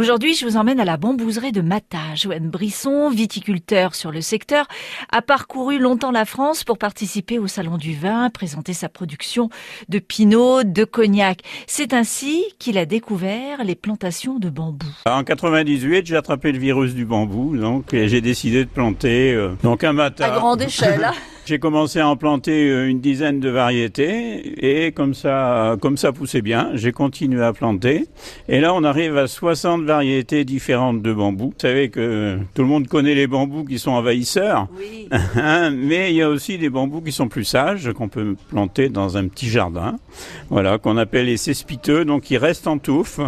Aujourd'hui, je vous emmène à la bambouserie de Mata. Joanne Brisson, viticulteur sur le secteur, a parcouru longtemps la France pour participer au Salon du vin, présenter sa production de pinot, de cognac. C'est ainsi qu'il a découvert les plantations de bambou. En 98, j'ai attrapé le virus du bambou, donc j'ai décidé de planter euh, donc un Mata. À grande échelle. J'ai commencé à en planter euh, une dizaine de variétés et comme ça, comme ça poussait bien, j'ai continué à planter. Et là, on arrive à 60 variétés différentes de bambous. Vous savez que tout le monde connaît les bambous qui sont envahisseurs, Oui. hein, mais il y a aussi des bambous qui sont plus sages, qu'on peut planter dans un petit jardin, voilà, qu'on appelle les cespiteux, donc ils restent en touffe.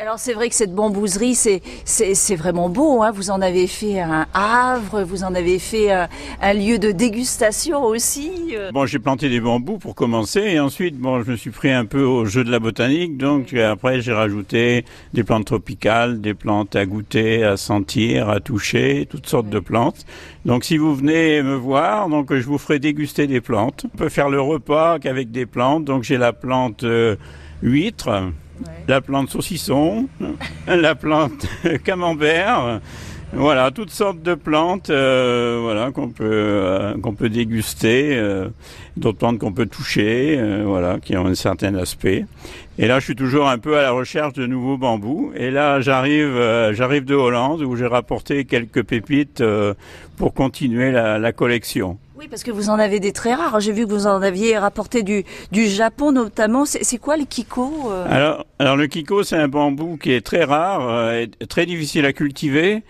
Alors c'est vrai que cette bambouserie, c'est vraiment beau. Hein. Vous en avez fait un havre, vous en avez fait un, un lieu de dégustation aussi. euh. Bon, j'ai planté des bambous pour commencer, et ensuite, bon, je me suis pris un peu au jeu de la botanique, donc euh, après j'ai rajouté des plantes tropicales, des plantes à goûter, à sentir, à toucher, toutes sortes de plantes. Donc si vous venez me voir, donc je vous ferai déguster des plantes. On peut faire le repas qu'avec des plantes. Donc j'ai la plante euh, huître, la plante saucisson, la plante camembert. Voilà, toutes sortes de plantes, euh, voilà qu'on peut euh, qu'on peut déguster, euh, d'autres plantes qu'on peut toucher, euh, voilà, qui ont un certain aspect. Et là, je suis toujours un peu à la recherche de nouveaux bambous. Et là, j'arrive euh, j'arrive de Hollande où j'ai rapporté quelques pépites euh, pour continuer la, la collection. Oui, parce que vous en avez des très rares. J'ai vu que vous en aviez rapporté du du Japon notamment. C'est quoi les kiko euh Alors, alors le kiko, c'est un bambou qui est très rare, euh, et très difficile à cultiver.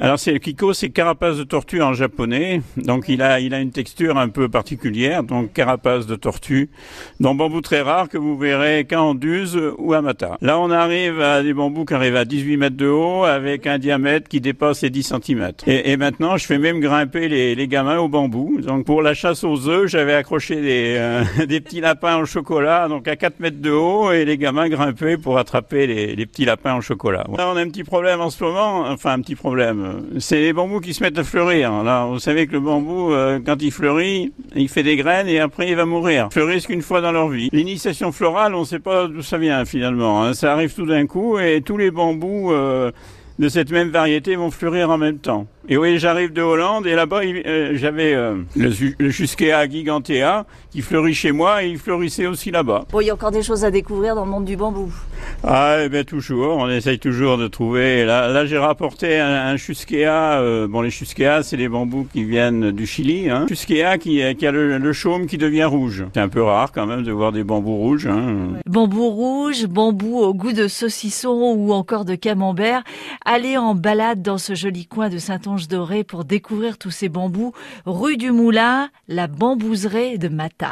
Alors c'est le kiko, c'est carapace de tortue en japonais. Donc il a il a une texture un peu particulière, donc carapace de tortue. Donc bambou très rare que vous verrez qu'en Anduze ou à Mata. Là on arrive à des bambous qui arrivent à 18 mètres de haut avec un diamètre qui dépasse les 10 cm. Et, et maintenant je fais même grimper les, les gamins au bambou. Donc pour la chasse aux œufs, j'avais accroché des, euh, des petits lapins au chocolat, donc à 4 mètres de haut, et les gamins grimpaient pour attraper les, les petits lapins au chocolat. Là on a un petit problème en ce moment, enfin un petit problème. C'est les bambous qui se mettent à fleurir. Là, vous savez que le bambou, euh, quand il fleurit, il fait des graines et après il va mourir. Ils fleurissent qu'une fois dans leur vie. L'initiation florale, on ne sait pas d'où ça vient finalement. hein. Ça arrive tout d'un coup et tous les bambous euh, de cette même variété vont fleurir en même temps. Et oui, j'arrive de Hollande et là-bas, euh, j'avais euh, le, le Jusquea gigantea qui fleurit chez moi et il fleurissait aussi là-bas. Bon, il y a encore des choses à découvrir dans le monde du bambou. Ah, eh bien toujours, on essaye toujours de trouver. Là, là j'ai rapporté un, un Chusquea. euh, bon, les Chusquea, c'est les bambous qui viennent du Chili. Hein. Chusquea qui, qui a le, le chaume qui devient rouge. C'est un peu rare quand même de voir des bambous rouges. Hein. Bambou rouge, bambou au goût de saucisson ou encore de camembert. Allez en balade dans ce joli coin de Saint-Onge-d'Oré pour découvrir tous ces bambous. Rue du Moulin, la bambouserie de Mata.